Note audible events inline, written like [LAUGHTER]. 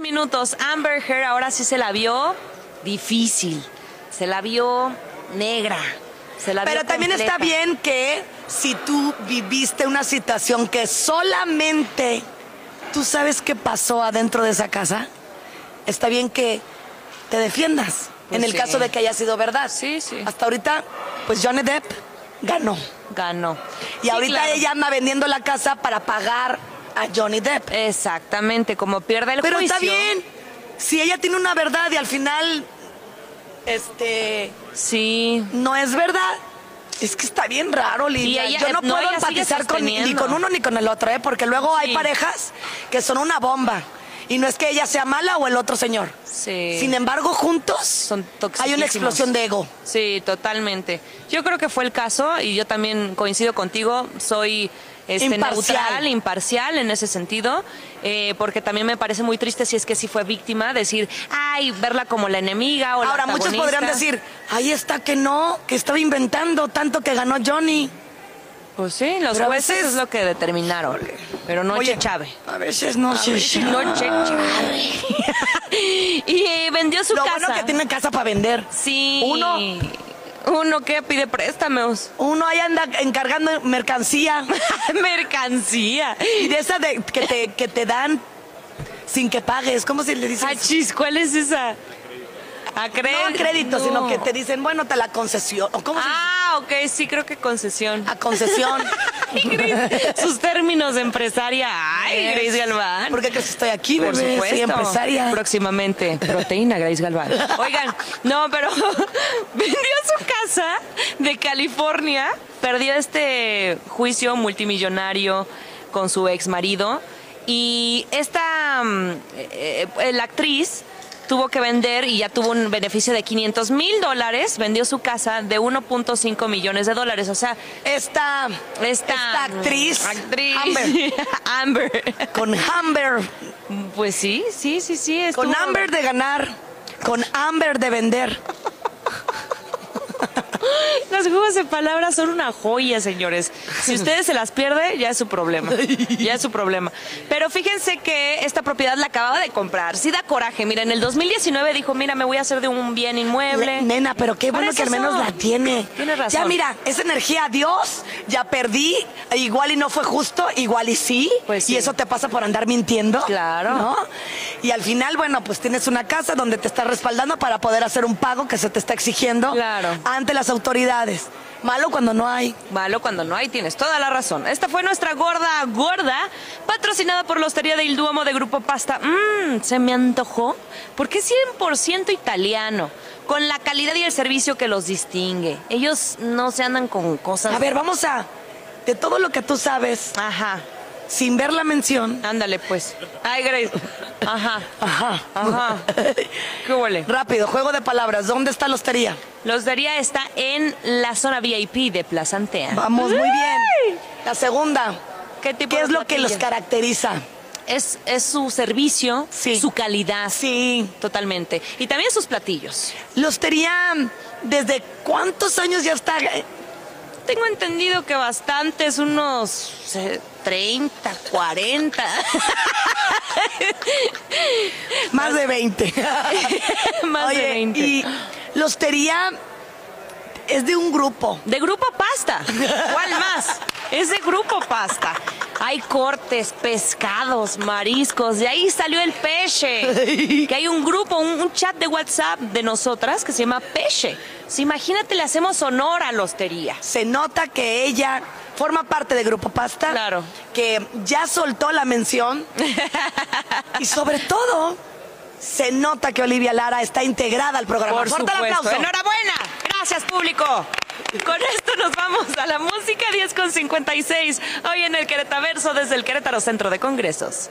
Minutos. Amber Heard ahora sí se la vio difícil. Se la vio negra. Se la Pero vio también está bien que si tú viviste una situación que solamente tú sabes qué pasó adentro de esa casa, está bien que te defiendas. Pues en el sí. caso de que haya sido verdad. Sí, sí. Hasta ahorita, pues Johnny Depp ganó. Ganó. Y Sí, ahorita claro. ella anda vendiendo la casa para pagar a Johnny Depp. Exactamente, como pierde el Pero juicio. está bien. Si ella tiene una verdad y al final, este, Sí. no es verdad. Es que está bien raro, Lidia. Ella- Yo no no, puedo empatizar con, ni con uno ni con el otro, ¿eh? Porque luego hay parejas que son una bomba. Y no es que ella sea mala o el otro señor. Sí. Sin embargo, juntos Son hay una explosión de ego. Sí, totalmente. Yo creo que fue el caso y yo también coincido contigo. Soy este, Imparcial. neutral, imparcial en ese sentido, eh, porque también me parece muy triste si es que sí fue víctima, decir, ay, verla como la enemiga o la Ahora, muchos podrían decir, ahí está que no, que estaba inventando tanto que ganó Johnny. Pues sí, los Pero a jueces veces- es lo que determinaron, pero no Oye, Chave. A veces no se No Che Chave. [LAUGHS] y vendió su Lo casa. bueno que tiene casa para vender. Sí. Uno- Uno que pide préstamos. Uno ahí anda encargando mercancía. [LAUGHS] Mercancía. Y de esa de, que, te, que te dan sin que pagues. ¿Cómo se le dice? Ah, eso? chis, ¿cuál es esa? A No a crédito, sino que te dicen, bueno, te la concesión. ¿O ¿Cómo se dice? Ah, ok, sí, creo que concesión. A concesión. [LAUGHS] Ay, Sus términos de empresaria. Ay, Grace Galván. ¿Por qué crees que estoy aquí, Por bebé? supuesto. Soy empresaria. Próximamente, proteína Grace Galván. [LAUGHS] Oigan, no, pero de California, perdió este juicio multimillonario con su ex marido y esta, mm, eh, eh, la actriz tuvo que vender y ya tuvo un beneficio de 500 mil dólares, vendió su casa de 1.5 millones de dólares, o sea, Esta, esta, esta actriz, actriz Amber, [LAUGHS] Amber. con Amber, Pues sí, sí, sí, sí. con Amber de ganar, con Amber de vender. Bye. Los juegos de palabras son una joya, señores. Si [LAUGHS] ustedes se las pierden, ya es su problema. Ya es su problema. Pero fíjense que esta propiedad la acababa de comprar. Sí da coraje. Mira, en el 2019 dijo, mira, me voy a hacer de un bien inmueble. Le- nena, pero qué bueno que al menos son. la tiene. Tienes razón. Ya mira, esa energía, Dios, ya perdí, igual y no fue justo, igual y sí. Pues sí. Y eso te pasa por andar mintiendo. Claro. ¿no? Y al final, bueno, pues tienes una casa donde te está respaldando para poder hacer un pago que se te está exigiendo Claro. ante las autoridades. Malo cuando no hay. Malo cuando no hay, tienes toda la razón. Esta fue nuestra gorda gorda, patrocinada por la Hostería del Duomo de Grupo Pasta. Mmm, se me antojó, porque es 100% italiano, con la calidad y el servicio que los distingue. Ellos no se andan con cosas... A ver, vamos a. De todo lo que tú sabes, Ajá, sin ver la mención. ándale pues. Ay, Grace. Ajá, Ajá. ajá. [LAUGHS] ¿Qué huele? Rápido, juego de palabras. ¿Dónde está la hostería? La Hostería está en la zona VIP de Plaza Antea. Vamos, muy bien. La segunda. ¿Qué tipo ¿Qué de es lo que los caracteriza? Es, es su servicio, Sí. su calidad. Sí. Totalmente. Y también sus platillos. La hostería, ¿desde cuántos años ya está? Tengo entendido que bastantes, unos eh, 30, 40. [LAUGHS] [LAUGHS] Más de 20. [LAUGHS] Más Oye, de 20. Y la hostería es de un grupo. De Grupo Pasta. ¿Cuál más? Es de Grupo Pasta. Hay cortes, pescados, mariscos. De ahí salió el peche. [LAUGHS] Que hay un grupo, un, un chat de WhatsApp de nosotras que se llama Peche. Sí, imagínate, le hacemos honor a la hostería. Se nota que ella forma parte de Grupo Pasta. Claro. Que ya soltó la mención. [LAUGHS] y sobre todo, se nota que Olivia Lara está integrada al programa. Por Fuerte el supuesto. aplauso. Enhorabuena. Gracias, público. Con esto nos vamos a la música 10 con 56. Hoy en el Queretaverso desde el Querétaro Centro de Congresos.